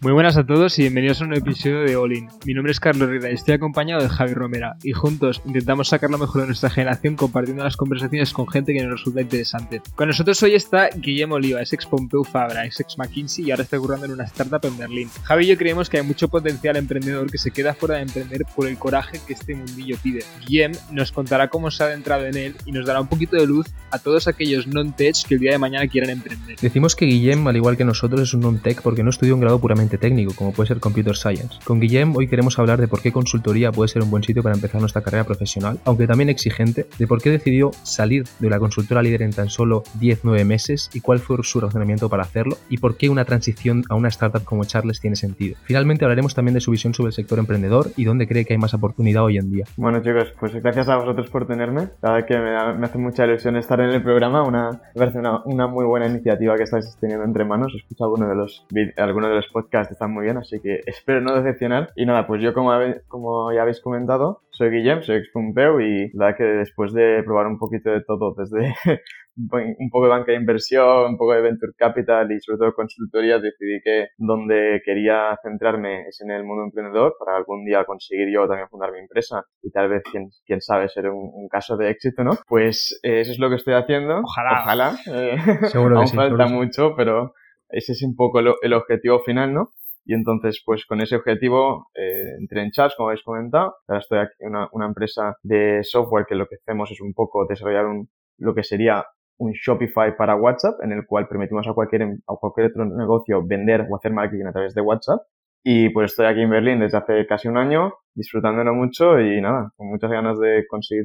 Muy buenas a todos y bienvenidos a un nuevo episodio de All Mi nombre es Carlos Rida y estoy acompañado de Javi Romera y juntos intentamos sacar lo mejor de nuestra generación compartiendo las conversaciones con gente que nos resulta interesante. Con nosotros hoy está Guillermo Oliva, ex Pompeu Fabra, ex McKinsey y ahora está currando en una startup en Berlín. Javi y yo creemos que hay mucho potencial emprendedor que se queda fuera de emprender por el coraje que este mundillo pide. Guillem nos contará cómo se ha adentrado en él y nos dará un poquito de luz a todos aquellos non-tech que el día de mañana quieran emprender. Decimos que Guillem, al igual que nosotros, es un non-tech porque no estudió un grado puramente técnico, como puede ser Computer Science. Con Guillem hoy queremos hablar de por qué consultoría puede ser un buen sitio para empezar nuestra carrera profesional, aunque también exigente, de por qué decidió salir de la consultora líder en tan solo 10-9 meses y cuál fue su razonamiento para hacerlo, y por qué una transición a una startup como Charles tiene sentido. Finalmente hablaremos también de su visión sobre el sector emprendedor y dónde cree que hay más oportunidad hoy en día. Bueno chicos, pues gracias a vosotros por tenerme. La verdad que me, hace mucha ilusión estar en el programa, una, me parece una, una muy buena iniciativa que estáis teniendo entre manos. Escucho algunos de los, algunos de los podcasts están muy bien, así que espero no decepcionar. Y nada, pues yo como, como ya habéis comentado, soy Guillem, soy ex Pumpeu y la verdad que después de probar un poquito de todo, desde un poco de banca de inversión, un poco de venture capital y sobre todo consultoría, decidí que donde quería centrarme es en el mundo emprendedor para algún día conseguir yo también fundar mi empresa y tal vez, quién, quién sabe, ser un, caso de éxito, ¿no? Pues eh, eso es lo que estoy haciendo. Ojalá. Ojalá. Eh, Seguro aún falta mucho, pero ese es un poco el objetivo final, ¿no? Y entonces, pues con ese objetivo, eh, entré en Chats, como habéis comentado. Ahora estoy aquí en una, una, empresa de software que lo que hacemos es un poco desarrollar un, lo que sería un Shopify para WhatsApp, en el cual permitimos a cualquier, a cualquier otro negocio vender o hacer marketing a través de WhatsApp. Y pues estoy aquí en Berlín desde hace casi un año, disfrutándolo mucho y nada, con muchas ganas de conseguir,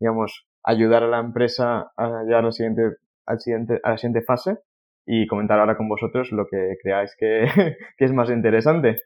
digamos, ayudar a la empresa a llegar al siguiente, al siguiente, a la siguiente fase y comentar ahora con vosotros lo que creáis que, es más interesante.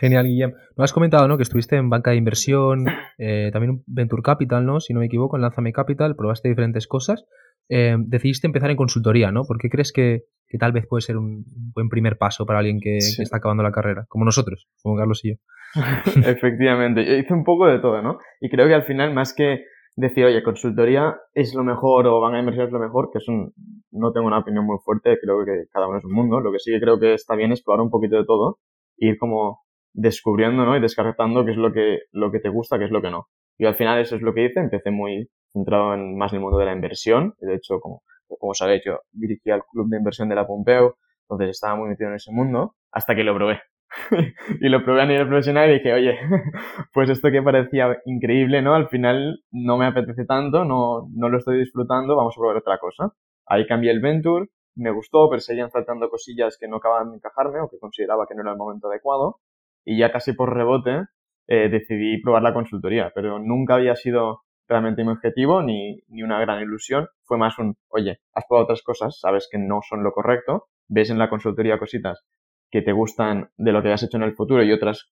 Genial, Guillem. No has comentado, ¿no? Que estuviste en banca de inversión, eh, también Venture Capital, ¿no? Si no me equivoco, en Lanzame Capital, probaste diferentes cosas. Eh, decidiste empezar en consultoría, ¿no? ¿Por qué crees que, tal vez puede ser un buen primer paso para alguien que, que, está acabando la carrera? Como nosotros, como Carlos y yo. Efectivamente, yo hice un poco de todo, ¿no? Y creo que al final, más que decir, oye, consultoría es lo mejor o van a inversión es lo mejor, que es un, no tengo una opinión muy fuerte, creo que cada uno es un mundo. Lo que sí que creo que está bien es probar un poquito de todo, ir como descubriendo, ¿no? Y descartando qué es lo que, lo que te gusta, qué es lo que no. Y al final eso es lo que hice, empecé muy centrado en más en el mundo de la inversión, de hecho, como, como sabéis, yo dirigía el club de inversión de la Pompeo, entonces estaba muy metido en ese mundo, hasta que lo probé. y lo probé a nivel profesional y dije, oye, pues esto que parecía increíble, ¿no? Al final no me apetece tanto, no, no lo estoy disfrutando, vamos a probar otra cosa. Ahí cambié el Venture, me gustó, pero seguían faltando cosillas que no acababan de encajarme o que consideraba que no era el momento adecuado. Y ya casi por rebote eh, decidí probar la consultoría, pero nunca había sido realmente mi objetivo ni, ni una gran ilusión. Fue más un, oye, has probado otras cosas, sabes que no son lo correcto, ves en la consultoría cositas que te gustan de lo que has hecho en el futuro y otras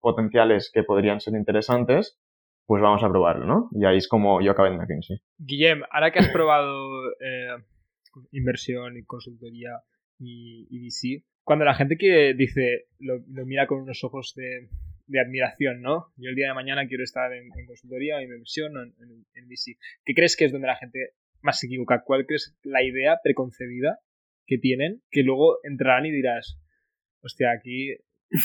potenciales que podrían ser interesantes, pues vamos a probarlo, ¿no? Y ahí es como yo acabé en McKinsey. Guillem, ahora que has probado eh, inversión y consultoría y, y, VC, cuando la gente que dice, lo, mira con unos ojos de, admiración, ¿no? Yo el día de mañana quiero estar en, consultoría, en inversión o en, en, VC. ¿Qué crees que es donde la gente más se equivoca? ¿Cuál crees la idea preconcebida que tienen que luego entrarán y dirás, hostia, aquí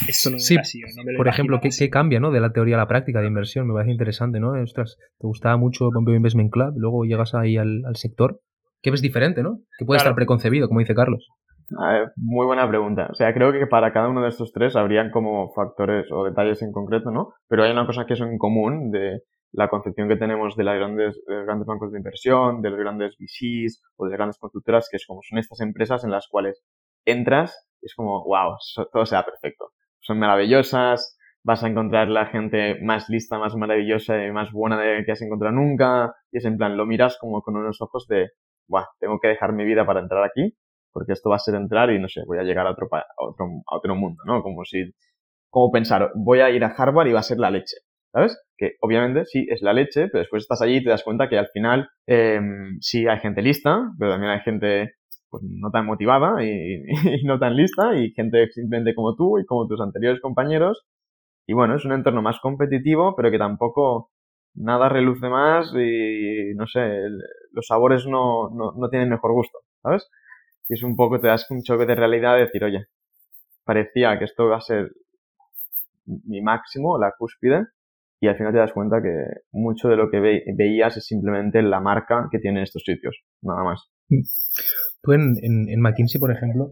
esto no sí, así, Por ejemplo, ¿qué, ¿qué, cambia ¿no? de la teoría a la práctica de inversión? Me parece interesante, ¿no? Ostras, te gustaba mucho Pompeo Investment Club, luego llegas ahí al, sector. ¿Qué ves diferente, no? Que puede estar preconcebido, como dice Carlos. muy buena pregunta. O sea, creo que para cada uno de estos tres habrían como factores o detalles en concreto, ¿no? Pero hay una cosa que es en común de la concepción que tenemos de, las grandes, de los grandes bancos de inversión, de los grandes VCs o de las grandes constructoras, que es como son estas empresas en las cuales entras es como, wow, todo será perfecto. Son maravillosas, vas a encontrar la gente más lista, más maravillosa y más buena de que has encontrado nunca. Y es en plan, lo miras como con unos ojos de, wow, tengo que dejar mi vida para entrar aquí, porque esto va a ser entrar y no sé, voy a llegar a otro, a otro, a otro mundo, ¿no? Como si, como pensar, voy a ir a Harvard y va a ser la leche. ¿Sabes? Que obviamente sí es la leche, pero después estás allí y te das cuenta que al final eh, sí hay gente lista, pero también hay gente pues no tan motivada y, no tan lista y gente simplemente como tú y como tus anteriores compañeros. Y bueno, es un entorno más competitivo, pero que tampoco nada reluce más y no sé, los sabores no, no, no, tienen mejor gusto, ¿sabes? Y es un poco, te das un choque de realidad de decir, oye, parecía que esto va a ser mi máximo, la cúspide, y al final te das cuenta que mucho de lo que veías es simplemente la marca que tienen estos sitios, nada más. Tú en, en, McKinsey, por ejemplo,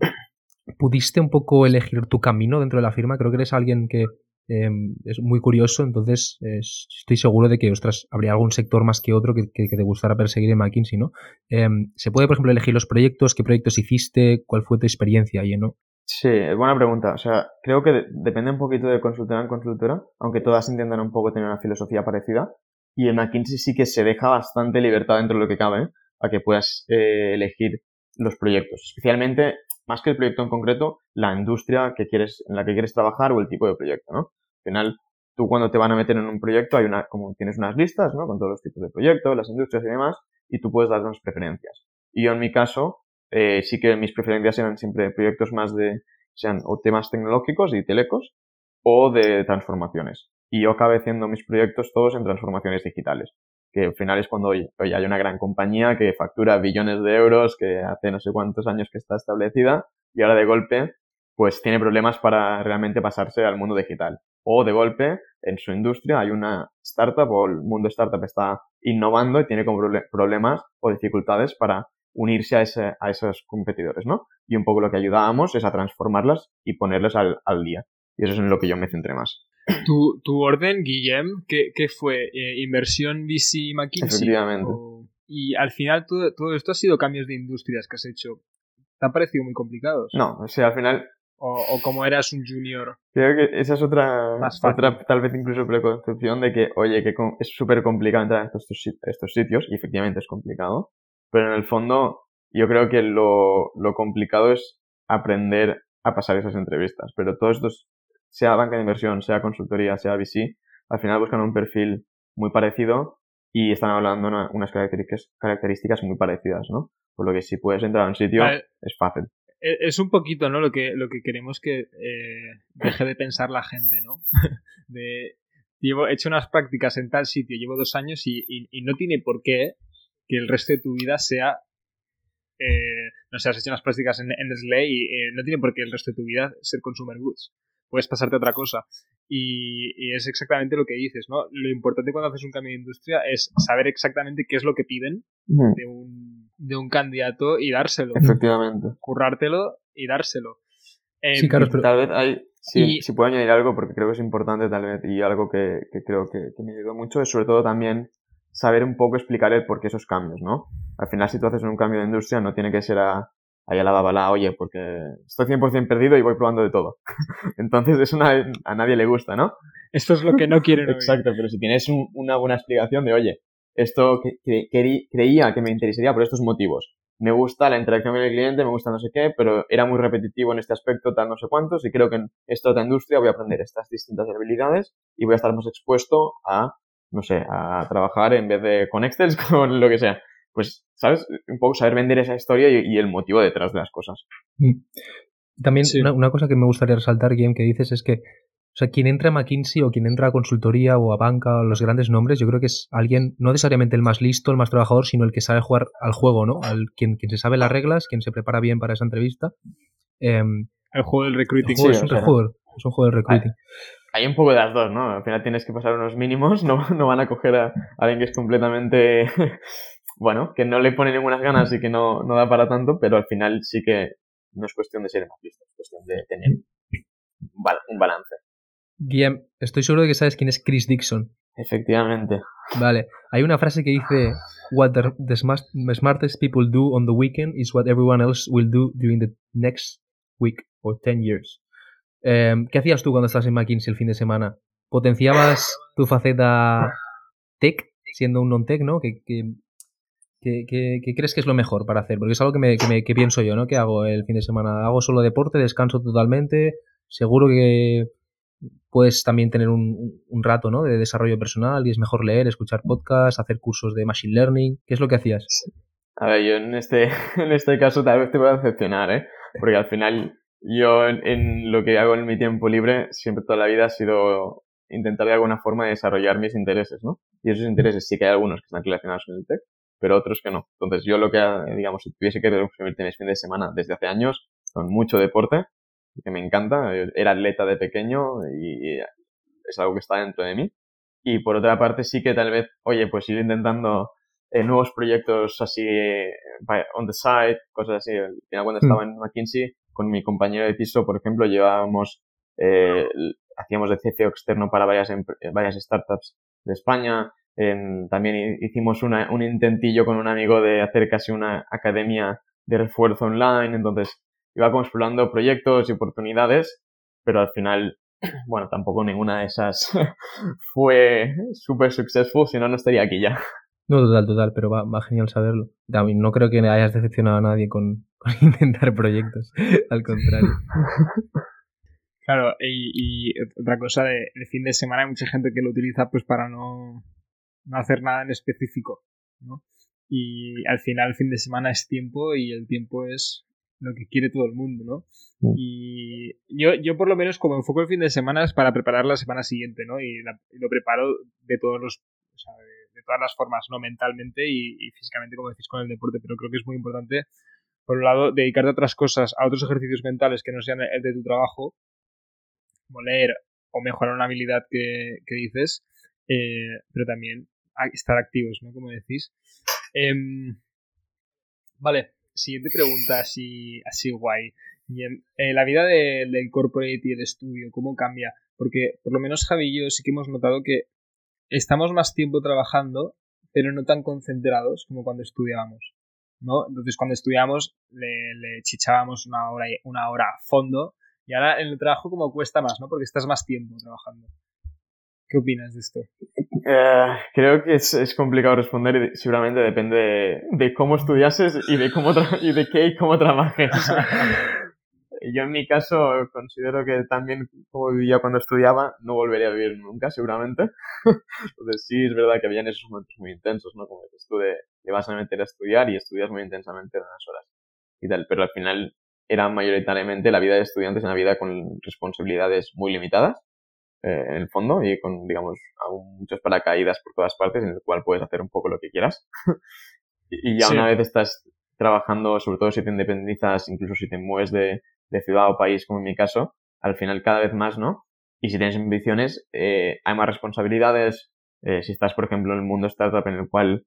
pudiste un poco elegir tu camino dentro de la firma. Creo que eres alguien que em, es muy curioso, entonces estoy seguro de que, ostras, habría algún sector más que otro que, te gustara perseguir en McKinsey, ¿no? Em, ¿Se puede, por ejemplo, elegir los proyectos? ¿Qué proyectos hiciste? ¿Cuál fue tu experiencia ahí, no? Sí, es buena pregunta. O sea, creo que depende un poquito de consultora en consultora, aunque todas intentan un poco tener una filosofía parecida. Y en McKinsey sí que se deja bastante libertad dentro de lo que cabe, a que puedas eh, elegir los proyectos. Especialmente, más que el proyecto en concreto, la industria que quieres, en la que quieres trabajar o el tipo de proyecto, ¿no? Al final, tú cuando te van a meter en un proyecto, hay una, como tienes unas listas, ¿no? Con todos los tipos de proyectos, las industrias y demás, y tú puedes dar unas preferencias. Y yo en mi caso, eh, sí que mis preferencias eran siempre proyectos más de, sean o temas tecnológicos y telecos, o de transformaciones. Y yo acabé haciendo mis proyectos todos en transformaciones digitales que al final es cuando hoy, hay una gran compañía que factura billones de euros, que hace no sé cuántos años que está establecida y ahora de golpe pues tiene problemas para realmente pasarse al mundo digital. O de golpe en su industria hay una startup o el mundo startup está innovando y tiene problemas o dificultades para unirse a, ese, a esos competidores, ¿no? Y un poco lo que ayudábamos es a transformarlas y ponerlas al, al día. Y eso es en lo que yo me centré más. ¿Tu, tu orden, Guillem, qué, qué fue? Eh, ¿Inversión VC McKinsey? Efectivamente. Y al final todo, todo, esto ha sido cambios de industrias que has hecho. ¿Te han parecido muy complicados? No, o sea, al final... O, o como eras un junior. Creo que esa es otra, otra tal vez incluso preconcepción de que, oye, que es súper complicado entrar a estos, estos sitios, y efectivamente es complicado, pero en el fondo yo creo que lo, lo complicado es aprender a pasar esas entrevistas, pero todos estos sea banca de inversión, sea consultoría, sea VC, al final buscan un perfil muy parecido y están hablando de unas características, características muy parecidas, ¿no? Por lo que si puedes entrar a un sitio, es fácil. E, es un poquito, ¿no? Lo que, lo que queremos que eh, deje de pensar la gente, ¿no? de, llevo, he hecho unas prácticas en tal sitio, llevo dos años y, y, no tiene por qué que el resto de tu vida sea eh, no sé, has hecho unas prácticas en, en y eh, no tiene por qué el resto de tu vida ser consumer goods puedes pasarte a otra cosa. Y, es exactamente lo que dices, ¿no? Lo importante cuando haces un cambio de industria es saber exactamente qué es lo que piden de, un, de un candidato y dárselo. Efectivamente. Currártelo y dárselo. sí, claro, pero... Tal vez hay, si puedo añadir algo porque creo que es importante tal vez y algo que, creo que, que, me ayudó mucho es sobre todo también saber un poco explicar el por qué esos cambios, ¿no? Al final si tú haces un cambio de industria no tiene que ser a ahí a la bala, oye, porque estoy 100% perdido y voy probando de todo. Entonces eso a nadie le gusta, ¿no? Esto es lo que no quieren Exacto, pero si tienes una buena explicación de, oye, esto que, creía que me interesaría por estos motivos. Me gusta la interacción con el cliente, me gusta no sé qué, pero era muy repetitivo en este aspecto, tal no sé cuántos, y creo que en esta otra industria voy a aprender estas distintas habilidades y voy a estar más expuesto a, no sé, a trabajar en vez de con Excel, con lo que sea pues, ¿sabes? Un poco saber vender esa historia y, el motivo detrás de las cosas. Mm. También una, cosa que me gustaría resaltar, Guillem, que dices es que, o sea, quien entra a McKinsey o quien entra a consultoría o a banca o los grandes nombres, yo creo que es alguien, no necesariamente el más listo, el más trabajador, sino el que sabe jugar al juego, ¿no? Al, quien, quien se sabe las reglas, quien se prepara bien para esa entrevista. el juego del recruiting. sí, es, un juego, es un juego del recruiting. Hay, un poco de las dos, ¿no? Al final tienes que pasar unos mínimos, no, no van a coger a alguien que es completamente bueno, que no le pone ninguna ganas y que no, no da para tanto, pero al final sí que no es cuestión de ser listo, es cuestión de tener un balance. Guillem, estoy seguro de que sabes quién es Chris Dixon. Efectivamente. Vale, hay una frase que dice What the, smartest people do on the weekend is what everyone else will do during the next week or ten years. Em, ¿Qué hacías tú cuando estás en McKinsey el fin de semana? ¿Potenciabas tu faceta tech, siendo un non-tech, ¿no? Que, que ¿Qué, crees que es lo mejor para hacer? Porque es algo que, me, que, pienso yo, ¿no? ¿Qué hago el fin de semana? ¿Hago solo deporte? ¿Descanso totalmente? Seguro que puedes también tener un, rato, ¿no? De desarrollo personal y es mejor leer, escuchar podcasts, hacer cursos de machine learning. ¿Qué es lo que hacías? A ver, yo en este, en este caso tal vez te voy a decepcionar, ¿eh? Porque al final yo en, en lo que hago en mi tiempo libre siempre toda la vida ha sido intentar de alguna forma desarrollar mis intereses, ¿no? Y esos intereses sí que hay algunos que están relacionados con el tech, pero otros que no. Entonces yo lo que, digamos, si tuviese que resumirte mis fines de semana desde hace años, con mucho deporte, que me encanta. Era atleta de pequeño y es algo que está dentro de mí. Y por otra parte sí que tal vez, oye, pues ir intentando eh, nuevos proyectos así eh, on the side, cosas así. Al final cuando estaba hmm. en McKinsey, con mi compañero de piso, por ejemplo, llevábamos, eh, hacíamos de CFO externo para varias, varias startups de España. También hicimos una, un intentillo con un amigo de hacer casi una academia de refuerzo online. Entonces, iba explorando proyectos y oportunidades, pero al final bueno, tampoco ninguna de esas fue súper successful, si no, no estaría aquí ya. No, total, total, pero va, va genial saberlo. No creo que hayas decepcionado a nadie con, intentar proyectos, al contrario. Claro, y, otra cosa, de, el fin de semana hay mucha gente que lo utiliza pues para no, no hacer nada en específico, ¿no? Y al final el fin de semana es tiempo y el tiempo es lo que quiere todo el mundo, ¿no? Mm. Y yo, yo por lo menos como enfoco el fin de semana es para preparar la semana siguiente, ¿no? Y, lo preparo de todos los, o sea, de, todas las formas, ¿no? Mentalmente y, físicamente, como decís, con el deporte, pero creo que es muy importante, por un lado, dedicarte a otras cosas, a otros ejercicios mentales que no sean el de tu trabajo, como leer o mejorar una habilidad que, dices, eh, pero también estar activos, ¿no? Como decís. Em, vale, siguiente pregunta así, así guay. Bien, eh, la vida del corporate y el estudio, ¿cómo cambia? Porque por lo menos Javi y yo sí que hemos notado que estamos más tiempo trabajando, pero no tan concentrados como cuando estudiábamos. ¿no? Entonces cuando estudiábamos le, le, chichábamos una hora, una hora a fondo y ahora en el trabajo como cuesta más, ¿no? Porque estás más tiempo trabajando. ¿Qué opinas de esto? Eh, creo que es, es, complicado responder y seguramente depende de, cómo estudiases y de, cómo y de qué y cómo trabajes. Yo en mi caso considero que también como vivía cuando estudiaba, no volvería a vivir nunca, seguramente. Entonces sí, es verdad que habían esos momentos muy intensos, ¿no? Como que tú de, te vas a meter a estudiar y estudias muy intensamente unas horas y tal. Pero al final era mayoritariamente la vida de estudiantes una vida con responsabilidades muy limitadas eh, en el fondo y con, digamos, muchos paracaídas por todas partes en el cual puedes hacer un poco lo que quieras. y ya una vez estás trabajando, sobre todo si te independizas, incluso si te mueves de, de, ciudad o país, como en mi caso, al final cada vez más, ¿no? Y si tienes ambiciones, eh, hay más responsabilidades. Eh, si estás, por ejemplo, en el mundo startup en el cual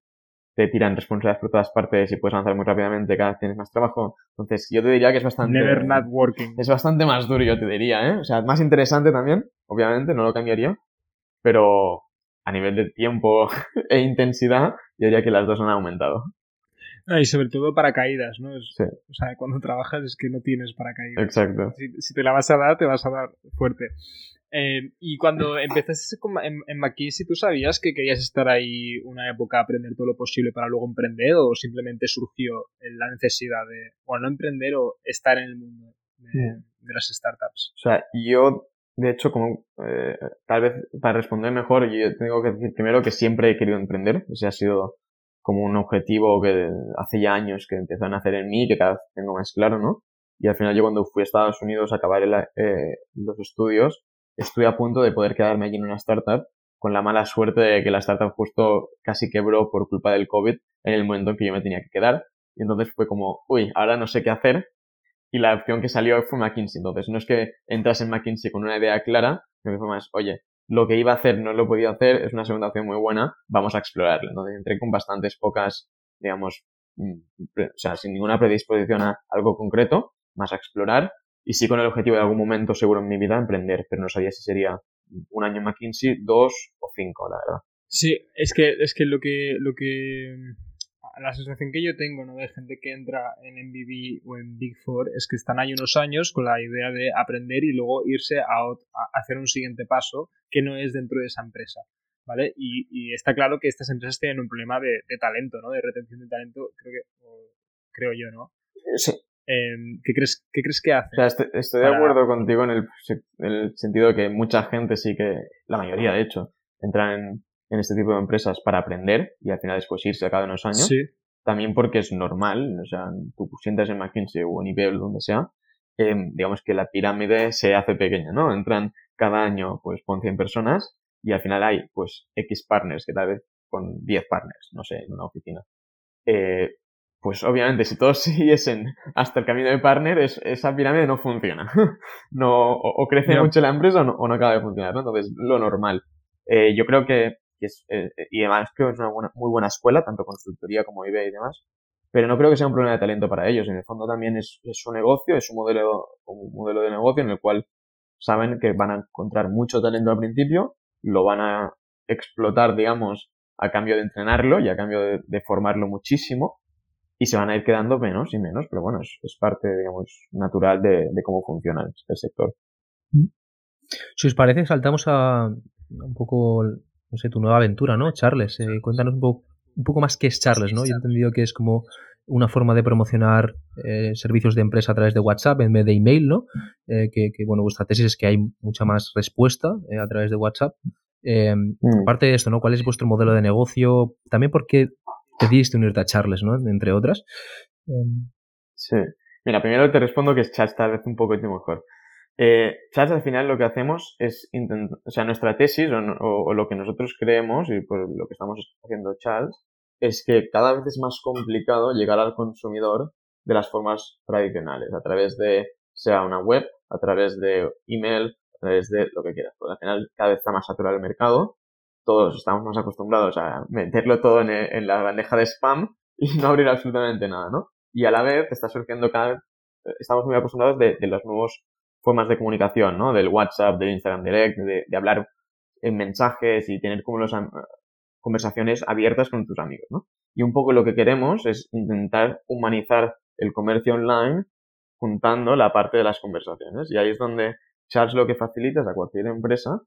te tiran responsabilidades por todas partes y puedes avanzar muy rápidamente, cada vez tienes más trabajo. Entonces, yo te diría que es bastante... Never not working. Es bastante más duro, yo te diría, ¿eh? O sea, más interesante también, obviamente, no lo cambiaría, pero a nivel de tiempo e intensidad, yo diría que las dos han aumentado. y sobre todo paracaídas, ¿no? sí. O sea, cuando trabajas es que no tienes paracaídas. Exacto. Si, si, te la vas a dar, te vas a dar fuerte. Eh, y cuando empezaste en, en McKinsey, ¿tú sabías que querías estar ahí una época aprender todo lo posible para luego emprender o simplemente surgió la necesidad de, bueno, no emprender o estar en el mundo de, las startups? O sea, yo, de hecho, como eh, tal vez para responder mejor, yo tengo que decir primero que siempre he querido emprender, o sea, ha sido como un objetivo que hace ya años que empezó a nacer en mí, que cada vez tengo más claro, ¿no? Y al final yo cuando fui a Estados Unidos a acabar eh, los estudios, estoy a punto de poder quedarme allí en una startup con la mala suerte de que la startup justo casi quebró por culpa del COVID en el momento en que yo me tenía que quedar. Y entonces fue como, uy, ahora no sé qué hacer. Y la opción que salió fue McKinsey. Entonces no es que entras en McKinsey con una idea clara, sino que fue más, oye, lo que iba a hacer no lo podía hacer, es una segunda opción muy buena, vamos a explorarla. Entonces entré con bastantes pocas, digamos, mm, o sea, sin ninguna predisposición a algo concreto, más a explorar y sí con el objetivo de algún momento seguro en mi vida emprender, pero no sabía si sería un año en McKinsey, dos o cinco, la verdad. Sí, es que, es que lo que, lo que, la sensación que yo tengo, ¿no? De gente que entra en MVB o en Big Four es que están ahí unos años con la idea de aprender y luego irse a, hacer un siguiente paso que no es dentro de esa empresa. ¿Vale? Y, está claro que estas empresas tienen un problema de, talento, ¿no? De retención de talento, creo que, creo yo, ¿no? Sí. Em, ¿qué, crees, ¿Qué crees que hace? estoy, de acuerdo contigo en el, en el, sentido de que mucha gente sí que, la mayoría de hecho, entran en, en, este tipo de empresas para aprender y al final después irse a cada unos años. Sí. También porque es normal, o sea, tú sientas en McKinsey o en IBM donde sea, em, digamos que la pirámide se hace pequeña, ¿no? Entran cada año, pues, con 100 personas y al final hay, pues, X partners, que tal vez con 10 partners, no sé, en una oficina. Eh, pues obviamente si todos siguiesen hasta el camino de partner, esa pirámide no funciona. no, o, crece mucho la empresa o no, o no, acaba de funcionar, ¿no? Entonces, lo normal. Eh, yo creo que, es, eh, y además creo que es una muy buena escuela, tanto consultoría como IB y demás, pero no creo que sea un problema de talento para ellos. En el fondo también es, su negocio, es un modelo, un modelo de negocio en el cual saben que van a encontrar mucho talento al principio, lo van a explotar, digamos, a cambio de entrenarlo y a cambio de formarlo muchísimo y se van a ir quedando menos y menos, pero bueno, es, parte, digamos, natural de, cómo funciona el, sector. Si os parece, saltamos a un poco, no sé, tu nueva aventura, ¿no? Charles, eh, cuéntanos un poco, un poco más qué es Charles, ¿no? Yo he entendido que es como una forma de promocionar eh, servicios de empresa a través de WhatsApp en vez de email, ¿no? Eh, que, bueno, vuestra tesis es que hay mucha más respuesta a través de WhatsApp. Mm. Aparte de esto, ¿no? ¿Cuál es vuestro modelo de negocio? También porque decidiste unirte a Charles, ¿no? Entre otras. Sí. Mira, primero te respondo que es Charles tal vez un poco mejor. Eh, al final lo que hacemos es intentar, o sea, nuestra tesis o, lo que nosotros creemos y por lo que estamos haciendo Charles es que cada vez es más complicado llegar al consumidor de las formas tradicionales, a través de, sea una web, a través de email, a través de lo que quieras. Porque al final cada vez está más saturado el mercado todos estamos más acostumbrados a meterlo todo en, la bandeja de spam y no abrir absolutamente nada, ¿no? Y a la vez está surgiendo cada vez, estamos muy acostumbrados de, las nuevas formas de comunicación, ¿no? Del WhatsApp, del Instagram Direct, de, de hablar en mensajes y tener como las conversaciones abiertas con tus amigos, ¿no? Y un poco lo que queremos es intentar humanizar el comercio online juntando la parte de las conversaciones. Y ahí es donde Charles lo que facilita es a cualquier empresa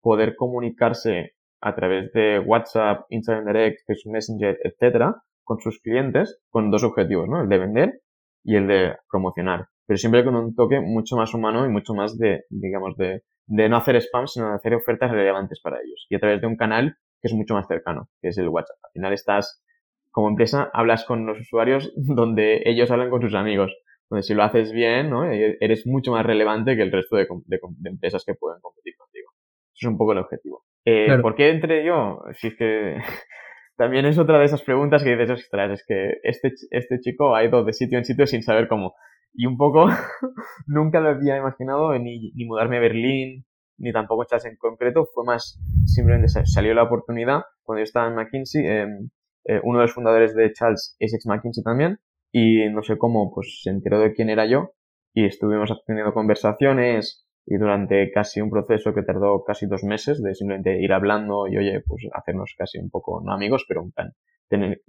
poder comunicarse a través de WhatsApp, Instagram Direct, Facebook Messenger, etcétera, con sus clientes con dos objetivos, ¿no? El de vender y el de promocionar. Pero siempre con un toque mucho más humano y mucho más de, digamos, de, de no hacer spam, sino de hacer ofertas relevantes para ellos. Y a través de un canal que es mucho más cercano, que es el WhatsApp. Al final estás, como empresa, hablas con los usuarios donde ellos hablan con sus amigos. Donde si lo haces bien, ¿no? E-, eres mucho más relevante que el resto de, de empresas que pueden competir contigo. Eso es un poco el objetivo. Eh, ¿Por qué entré yo? Si es que también es otra de esas preguntas que dices, ostras, es que este, este chico ha ido de sitio en sitio sin saber cómo. Y un poco nunca lo había imaginado ni, ni mudarme a Berlín, ni tampoco Charles en concreto. Fue más, simplemente salió la oportunidad cuando yo estaba en McKinsey. Em, eh, uno de los fundadores de Charles es ex McKinsey también. Y no sé cómo, pues se enteró de quién era yo. Y estuvimos teniendo conversaciones, y durante casi un proceso que tardó casi dos meses de simplemente ir hablando y oye, pues hacernos casi un poco, no amigos, pero un plan, tener,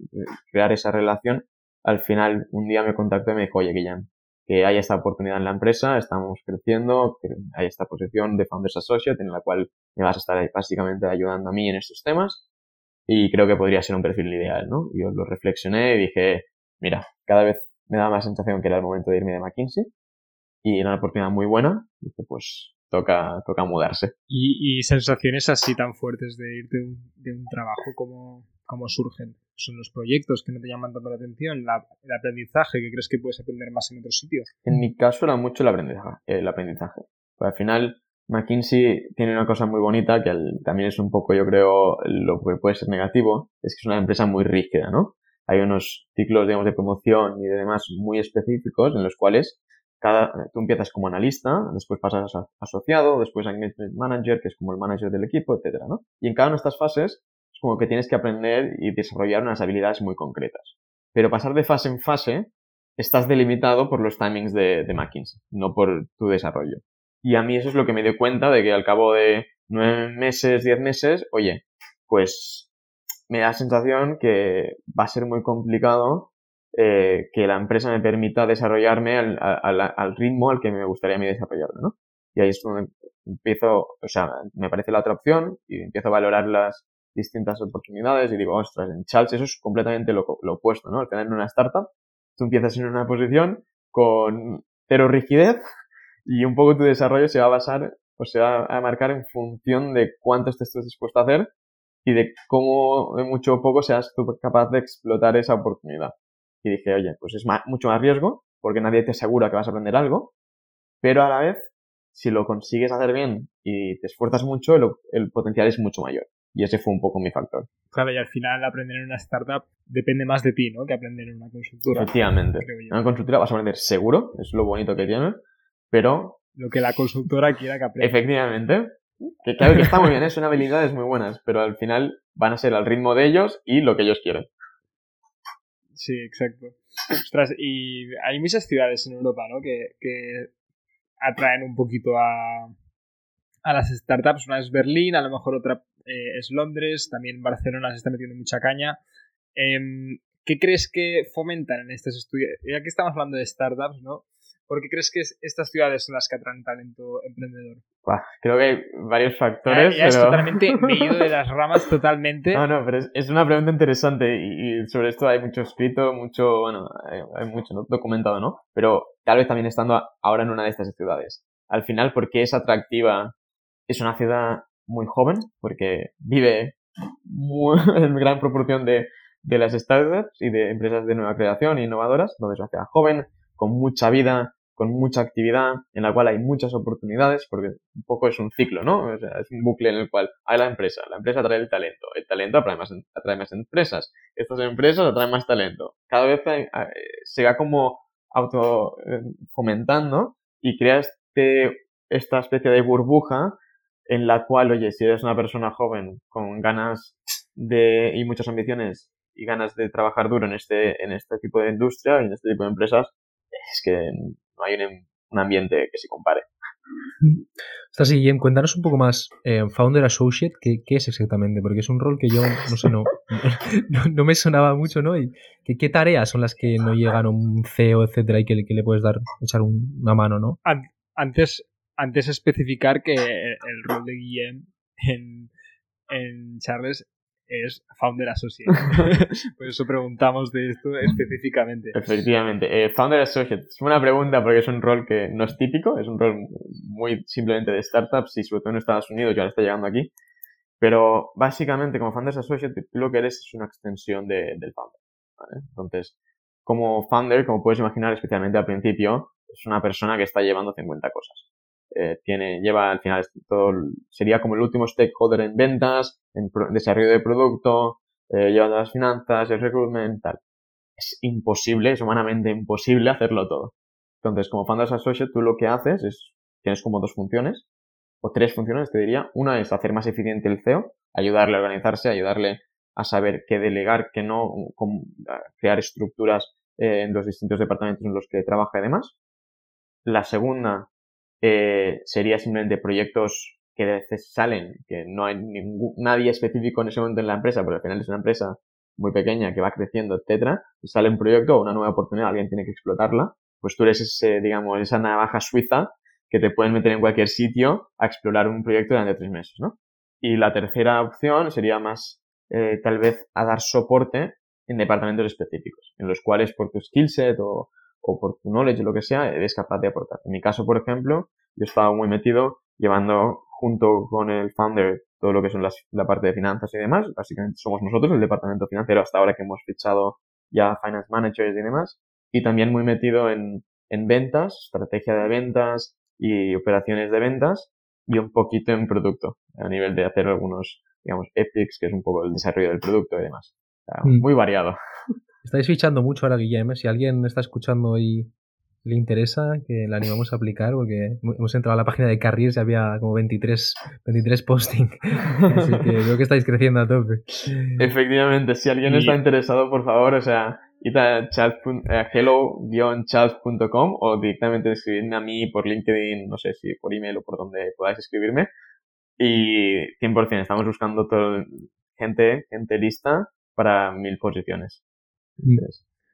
crear esa relación, al final un día me contactó y me dijo, oye, Guillem, que hay esta oportunidad en la empresa, estamos creciendo, que hay esta posición de Founders Associate en la cual me vas a estar básicamente ayudando a mí en estos temas y creo que podría ser un perfil ideal, ¿no? Yo lo reflexioné y dije, mira, cada vez me da más sensación que era el momento de irme de McKinsey y era una oportunidad muy buena. Y pues toca, toca mudarse. ¿Y, sensaciones así tan fuertes de ir de un, de un trabajo como, como surgen? ¿Son los proyectos que no te llaman tanto la atención? ¿El aprendizaje que crees que puedes aprender más en otro sitio? En mi caso era mucho el aprendizaje. El aprendizaje. Pues al final, McKinsey tiene una cosa muy bonita que también es un poco, yo creo, lo que puede ser negativo, es que es una empresa muy rígida, ¿no? Hay unos ciclos, digamos, de promoción y de demás muy específicos en los cuales tú empiezas como analista, después pasas a asociado, después a engagement manager, que es como el manager del equipo, etcétera, ¿no? Y en cada una de estas fases es como que tienes que aprender y desarrollar unas habilidades muy concretas. Pero pasar de fase en fase estás delimitado por los timings de, de McKinsey, no por tu desarrollo. Y a mí eso es lo que me dio cuenta de que al cabo de nueve meses, diez meses, oye, pues me da la sensación que va a ser muy complicado eh, que la empresa me permita desarrollarme al, ritmo al que me gustaría a mí desarrollarme, ¿no? Y ahí es donde empiezo, o sea, me parece la otra opción y empiezo a valorar las distintas oportunidades y digo, ostras, en Charles eso es completamente lo, lo opuesto, ¿no? Al tener una startup, tú empiezas en una posición con cero rigidez y un poco tu desarrollo se va a basar o se va a marcar en función de cuánto estés dispuesto a hacer y de cómo de mucho o poco seas tú capaz de explotar esa oportunidad. Y dije, oye, pues es mucho más riesgo, porque nadie te asegura que vas a aprender algo, pero a la vez, si lo consigues hacer bien y te esfuerzas mucho, el, potencial es mucho mayor. Y ese fue un poco mi factor. Claro, y al final aprender en una startup depende más de ti, ¿no? Que aprender en una consultora. Efectivamente. En una consultora vas a aprender seguro, es lo bonito que tiene, pero... Lo que la consultora quiera que aprenda. Efectivamente. Que claro que está muy bien, ¿eh? son habilidades muy buenas, pero al final van a ser al ritmo de ellos y lo que ellos quieren. Sí, exacto. Ostras, y hay muchas ciudades en Europa, ¿no? Que, que atraen un poquito a, a las startups. Una es Berlín, a lo mejor otra eh, es Londres, también Barcelona se está metiendo mucha caña. Em, ¿Qué crees que fomentan en estos estudios? Ya que estamos hablando de startups, ¿no? ¿Por qué crees que estas ciudades son las que atraen talento emprendedor? creo que hay varios factores. Ya, totalmente, me he ido de las ramas totalmente. No, no, pero es, una pregunta interesante y, sobre esto hay mucho escrito, mucho, bueno, hay, mucho documentado, ¿no? Pero tal vez también estando ahora en una de estas ciudades. Al final, ¿por qué es atractiva? Es una ciudad muy joven, porque vive en gran proporción de, de las startups y de empresas de nueva creación e innovadoras, donde es una ciudad joven, con mucha vida, con mucha actividad, en la cual hay muchas oportunidades, porque un poco es un ciclo, ¿no? O sea, es un bucle en el cual hay la empresa, la empresa atrae el talento, el talento atrae más, atrae más empresas, estas empresas atraen más talento. Cada vez se va como auto eh, fomentando y crea este, esta especie de burbuja en la cual, oye, si eres una persona joven con ganas de y muchas ambiciones y ganas de trabajar duro en este, en este tipo de industria y en este tipo de empresas, es que no hay un, ambiente que se compare. Estás Guillem, cuéntanos un poco más, eh, Founder Associate, ¿qué, ¿qué, es exactamente? Porque es un rol que yo, no sé, no, no, me sonaba mucho, ¿no? Y ¿qué, tareas son las que no llegan a un CEO, etcétera, y que, le puedes dar, echar una mano, ¿no? Antes, antes especificar que el rol de Guillem en, en Charles es Founder Associate. Por eso preguntamos de esto específicamente. Efectivamente. Eh, Founder Associate es una pregunta porque es un rol que no es típico, es un rol muy simplemente de startups y sobre todo en Estados Unidos, ya está llegando aquí. Pero básicamente como Founder Associate tú lo que eres es una extensión de, del founder. Entonces, como founder, como puedes imaginar, especialmente al principio, es una persona que está llevando 50 cosas. Eh, tiene, lleva al final todo, sería como el último stakeholder en ventas, en desarrollo de producto, eh, llevando las finanzas, el recruitment, tal. Es imposible, es humanamente imposible hacerlo todo. Entonces, como Founders Associate, tú lo que haces es, tienes como dos funciones, o tres funciones, te diría. Una es hacer más eficiente el CEO, ayudarle a organizarse, ayudarle a saber qué delegar, qué no, crear estructuras eh, en los distintos departamentos en los que trabaja y demás. La segunda eh, sería simplemente proyectos que a veces salen, que no hay nadie específico en ese momento en la empresa, pero al final es una empresa muy pequeña que va creciendo, etcétera, y sale un proyecto o una nueva oportunidad, alguien tiene que explotarla, pues tú eres ese, digamos, esa navaja suiza que te pueden meter en cualquier sitio a explorar un proyecto durante tres meses, ¿no? Y la tercera opción sería más, eh, tal vez, a dar soporte en departamentos específicos, en los cuales por tu skillset o, o por tu knowledge o lo que sea, eres capaz de aportar. En mi caso, por ejemplo, yo estaba muy metido llevando junto con el founder todo lo que son las, la parte de finanzas y demás. Básicamente somos nosotros, el departamento financiero, hasta ahora que hemos fichado ya finance managers y demás. Y también muy metido en, en ventas, estrategia de ventas y operaciones de ventas y un poquito en producto, a nivel de hacer algunos, digamos, epics, que es un poco el desarrollo del producto y demás. Mm. Muy variado. Estáis fichando mucho ahora, Guillem. ¿eh? Si alguien está escuchando y le interesa, que la animamos a aplicar, porque hemos entrado a la página de Carriers y había como 23, 23 posting. Así que veo que estáis creciendo a tope. Efectivamente, si alguien está interesado, por favor, o sea, id a eh, hello-chat.com o directamente escribirme a mí por LinkedIn, no sé si por email o por donde podáis escribirme. Y 100%, estamos buscando todo, gente, gente lista para mil posiciones.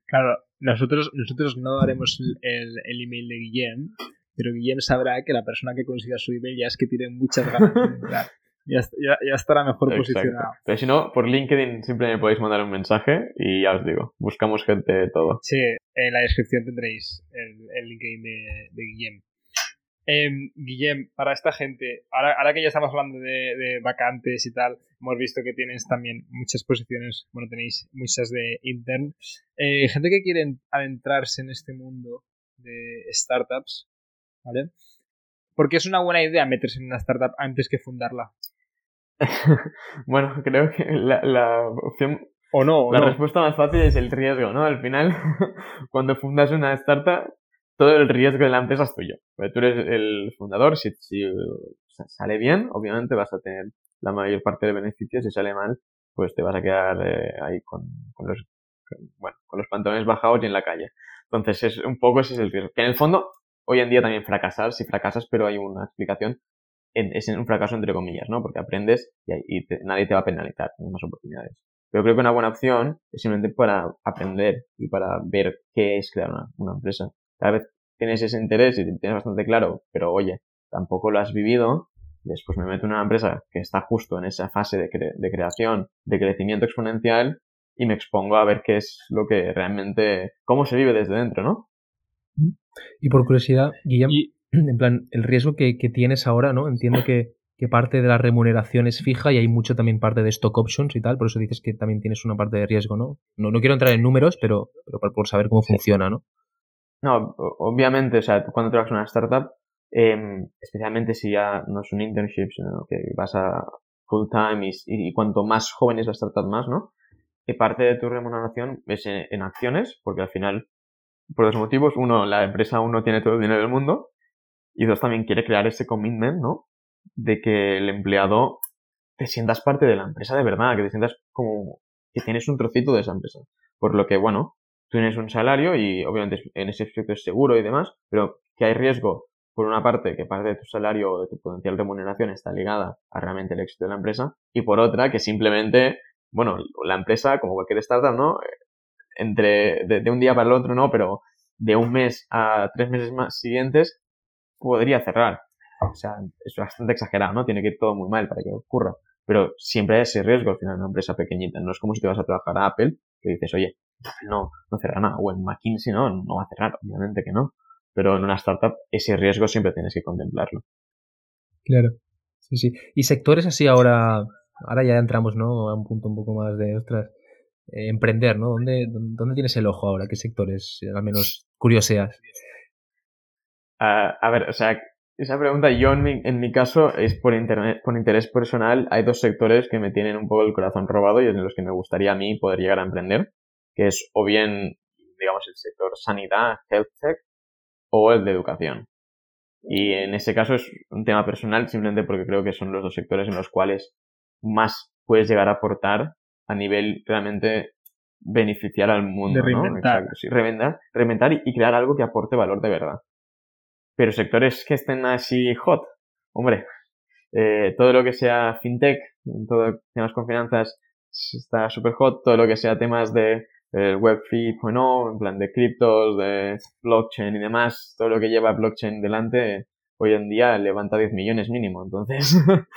Claro, nosotros, nosotros no daremos el, el email de Guillem, pero Guillem sabrá que la persona que consiga su email ya es que tiene muchas ganas de entrar. Ya, ya, estará mejor posicionado. Pero si no, por LinkedIn siempre me podéis mandar un mensaje y ya os digo, buscamos gente de todo. Sí, en la descripción tendréis el, el LinkedIn de, de Guillem. Eh, Guillem, para esta gente, ahora, que ya estamos hablando de, vacantes y tal, hemos visto que tienes también muchas posiciones, bueno, tenéis muchas de intern. Eh, gente que quiere adentrarse en este mundo de startups, ¿vale? Porque es una buena idea meterse en una startup antes que fundarla. bueno, creo que la, la opción o no. la respuesta más fácil es el riesgo, ¿no? Al final, cuando fundas una startup, todo el riesgo de la empresa es tuyo. Porque tú eres el fundador, si, si sale bien, obviamente vas a tener la mayor parte de beneficios, si sale mal, pues te vas a quedar eh, ahí con, con los bueno, con los pantalones bajados y en la calle. Entonces, es un poco ese es el riesgo. Que en el fondo, hoy en día también fracasar, si fracasas, pero hay una explicación, es un fracaso entre comillas, ¿no? Porque aprendes y, nadie te va a penalizar, tienes más oportunidades. Pero creo que una buena opción es simplemente para aprender y para ver qué es crear una, empresa. Cada vez tienes ese interés y tienes bastante claro, pero oye, tampoco lo has vivido, después me meto en una empresa que está justo en esa fase de, de creación, de crecimiento exponencial y me expongo a ver qué es lo que realmente, cómo se vive desde dentro, ¿no? Y por curiosidad, Guillem, en plan, el riesgo que, tienes ahora, ¿no? Entiendo que, parte de la remuneración es fija y hay mucho también parte de stock options y tal, por eso dices que también tienes una parte de riesgo, ¿no? No, no quiero entrar en números, pero, pero por saber cómo funciona, ¿no? No, obviamente, o sea, cuando trabajas en una startup, em, especialmente si ya no es un internship, sino que vas a full time y, y, cuanto más joven es la startup más, ¿no? que parte de tu remuneración es en, acciones, porque al final, por dos motivos, uno, la empresa uno tiene todo el dinero del mundo, y dos, también quiere crear ese commitment, ¿no? De que el empleado te sientas parte de la empresa de verdad, que te sientas como que tienes un trocito de esa empresa. Por lo que, bueno, tú tienes un salario y obviamente en ese aspecto es seguro y demás, pero que hay riesgo, por una parte, que parte de tu salario o de tu potencial remuneración está ligada a realmente el éxito de la empresa, y por otra, que simplemente bueno, la empresa, como cualquier startup, ¿no? Entre, de, un día para el otro, ¿no? Pero de un mes a tres meses más siguientes, podría cerrar. O sea, es bastante exagerado, ¿no? Tiene que ir todo muy mal para que ocurra. Pero siempre hay ese riesgo al final en una empresa pequeñita. No es como si te vas a trabajar a Apple, que dices, oye, no, no cerra nada. O en McKinsey, no, no va a cerrar, obviamente que no. Pero en una startup, ese riesgo siempre tienes que contemplarlo. Claro. Sí, sí. ¿Y sectores así ahora ahora ya entramos, ¿no? A un punto un poco más de, ostras, eh, emprender, ¿no? ¿Dónde, ¿Dónde tienes el ojo ahora? ¿Qué sectores, al menos, curioseas? a ver, o sea, esa pregunta yo en mi, en mi caso es por, internet, por interés personal. Hay dos sectores que me tienen un poco el corazón robado y en los que me gustaría a mí poder llegar a emprender, que es o bien, digamos, el sector sanidad, health tech, o el de educación. Y en ese caso es un tema personal simplemente porque creo que son los dos sectores en los cuales más puedes llegar a aportar a nivel realmente beneficiar al mundo. De reinventar. ¿no? Sí, reinventar, y, crear algo que aporte valor de verdad. Pero sectores que estén así hot, hombre, eh, todo lo que sea fintech, todo temas con finanzas está súper hot, todo lo que sea temas de eh, web 3.0, en plan de criptos, de blockchain y demás, todo lo que lleva blockchain delante, hoy en día levanta 10 millones mínimo, entonces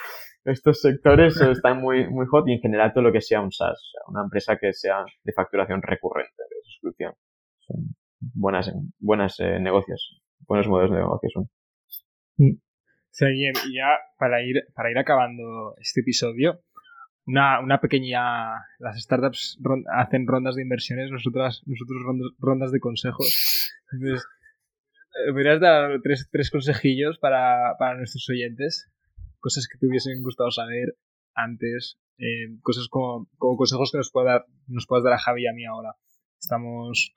estos sectores están muy, muy hot y en general todo lo que sea un SaaS, una empresa que sea de facturación recurrente, de suscripción. Son buenas, buenas eh, negocios, buenos modelos de negocio son. Mm. y ya para ir, para ir acabando este episodio, una, una pequeña. Las startups hacen rondas de inversiones, nosotras, nosotros rondas, de consejos. Entonces, eh, ¿podrías dar tres, tres consejillos para, para nuestros oyentes? cosas que te hubiesen gustado saber antes, eh, cosas como, consejos que nos, pueda, nos puedas dar a Javi y a mí ahora. Estamos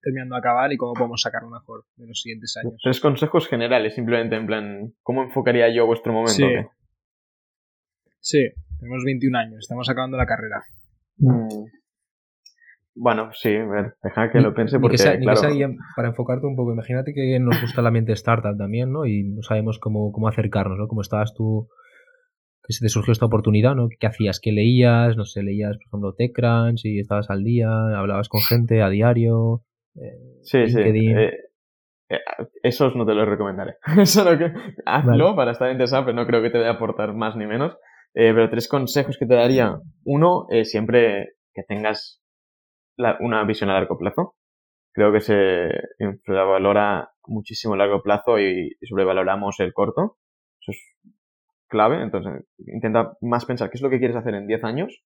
terminando de acabar y cómo podemos sacarlo mejor en los siguientes años. Tres consejos generales, simplemente en plan, ¿cómo enfocaría yo vuestro momento? Sí, sí tenemos 21 años, estamos acabando la carrera. Mm. Bueno, sí, a ver, deja que lo piense porque, claro... para enfocarte un poco, imagínate que nos gusta el ambiente startup también, ¿no? Y no sabemos cómo, cómo acercarnos, ¿no? Cómo estabas tú, que se te surgió esta oportunidad, ¿no? ¿Qué hacías? ¿Qué leías? No sé, leías, por ejemplo, TechCrunch y estabas al día, hablabas con gente a diario. Eh, sí, sí. Eh, eh, esos no te los recomendaré. Eso lo que hazlo para estar interesado, pero no creo que te vaya a aportar más ni menos. Pero tres consejos que te daría. Uno, siempre que tengas una visión a largo plazo. Creo que se infravalora muchísimo a largo plazo y, sobrevaloramos el corto. Eso es clave. Entonces, intenta más pensar qué es lo que quieres hacer en 10 años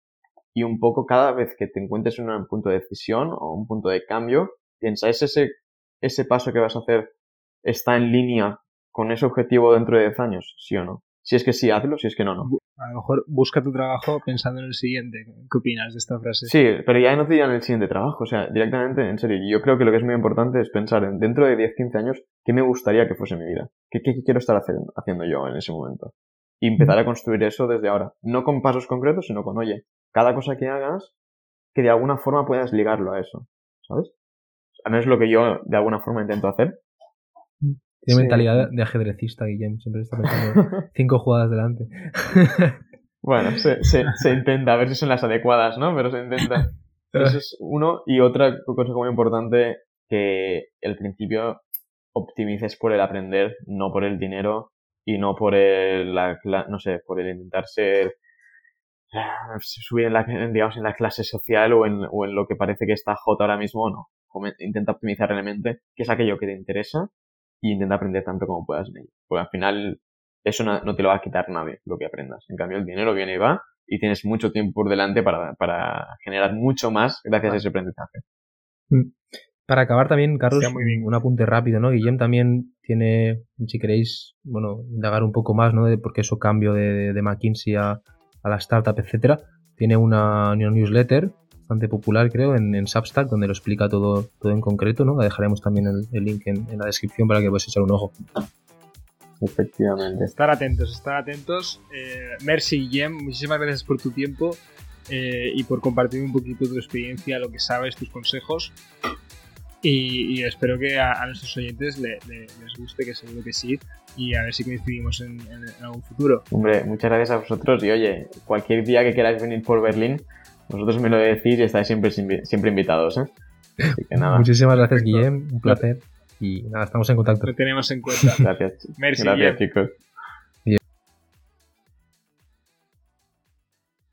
y un poco cada vez que te encuentres en un punto de decisión o un punto de cambio, piensa, ¿es ese, ese paso que vas a hacer está en línea con ese objetivo dentro de 10 años? ¿Sí o no? Si es que sí, hazlo, si es que no, no. A lo mejor busca tu trabajo pensando en el siguiente. ¿Qué opinas de esta frase? Sí, pero ya no te digan el siguiente trabajo. O sea, directamente, en serio, yo creo que lo que es muy importante es pensar en dentro de 10, 15 años, ¿qué me gustaría que fuese mi vida? ¿Qué, qué quiero estar haciendo, haciendo yo en ese momento? Y empezar a construir eso desde ahora. No con pasos concretos, sino con, oye, cada cosa que hagas, que de alguna forma puedas ligarlo a eso. ¿Sabes? A menos lo que yo de alguna forma intento hacer. Tiene mentalidad de ajedrecista, Guillem. Siempre está pensando cinco jugadas delante. bueno, se, se, se, intenta, a ver si son las adecuadas, ¿no? Pero se intenta. Eso es uno. Y otra cosa muy importante, que el principio optimices por el aprender, no por el dinero y no por el, la, no sé, por el intentar ser ah, subir en la, digamos, en la clase social o en, o en lo que parece que está hot ahora mismo, no. Intenta optimizar realmente qué es aquello que te interesa y intenta aprender tanto como puedas en ello. Porque al final eso no, te lo va a quitar nadie, lo que aprendas. En cambio, el dinero viene y va y tienes mucho tiempo por delante para, para generar mucho más gracias a ese aprendizaje. Mm. Para acabar también, Carlos, un apunte rápido, ¿no? Guillem también tiene, si queréis, bueno, indagar un poco más, ¿no? De por qué eso cambio de, de McKinsey a, a, la startup, etcétera. Tiene una, una newsletter bastante popular, creo, en, en, Substack, donde lo explica todo, todo en concreto, ¿no? Dejaremos también el, link en, la descripción para que podáis echar un ojo. Efectivamente. Estar atentos, estar atentos. Eh, merci, Guillem, muchísimas gracias por tu tiempo eh, y por compartir un poquito tu experiencia, lo que sabes, tus consejos. Y, espero que a, nuestros oyentes les guste, que seguro que sí, y a ver si coincidimos en, en, algún futuro. Hombre, muchas gracias a vosotros y oye, cualquier día que queráis venir por Berlín, vosotros me lo decís y estáis siempre, siempre invitados. ¿eh? Así que nada. Muchísimas gracias, Guillem. Un placer. Y nada, estamos en contacto. Lo tenemos en cuenta. Gracias. Merci, gracias, chicos.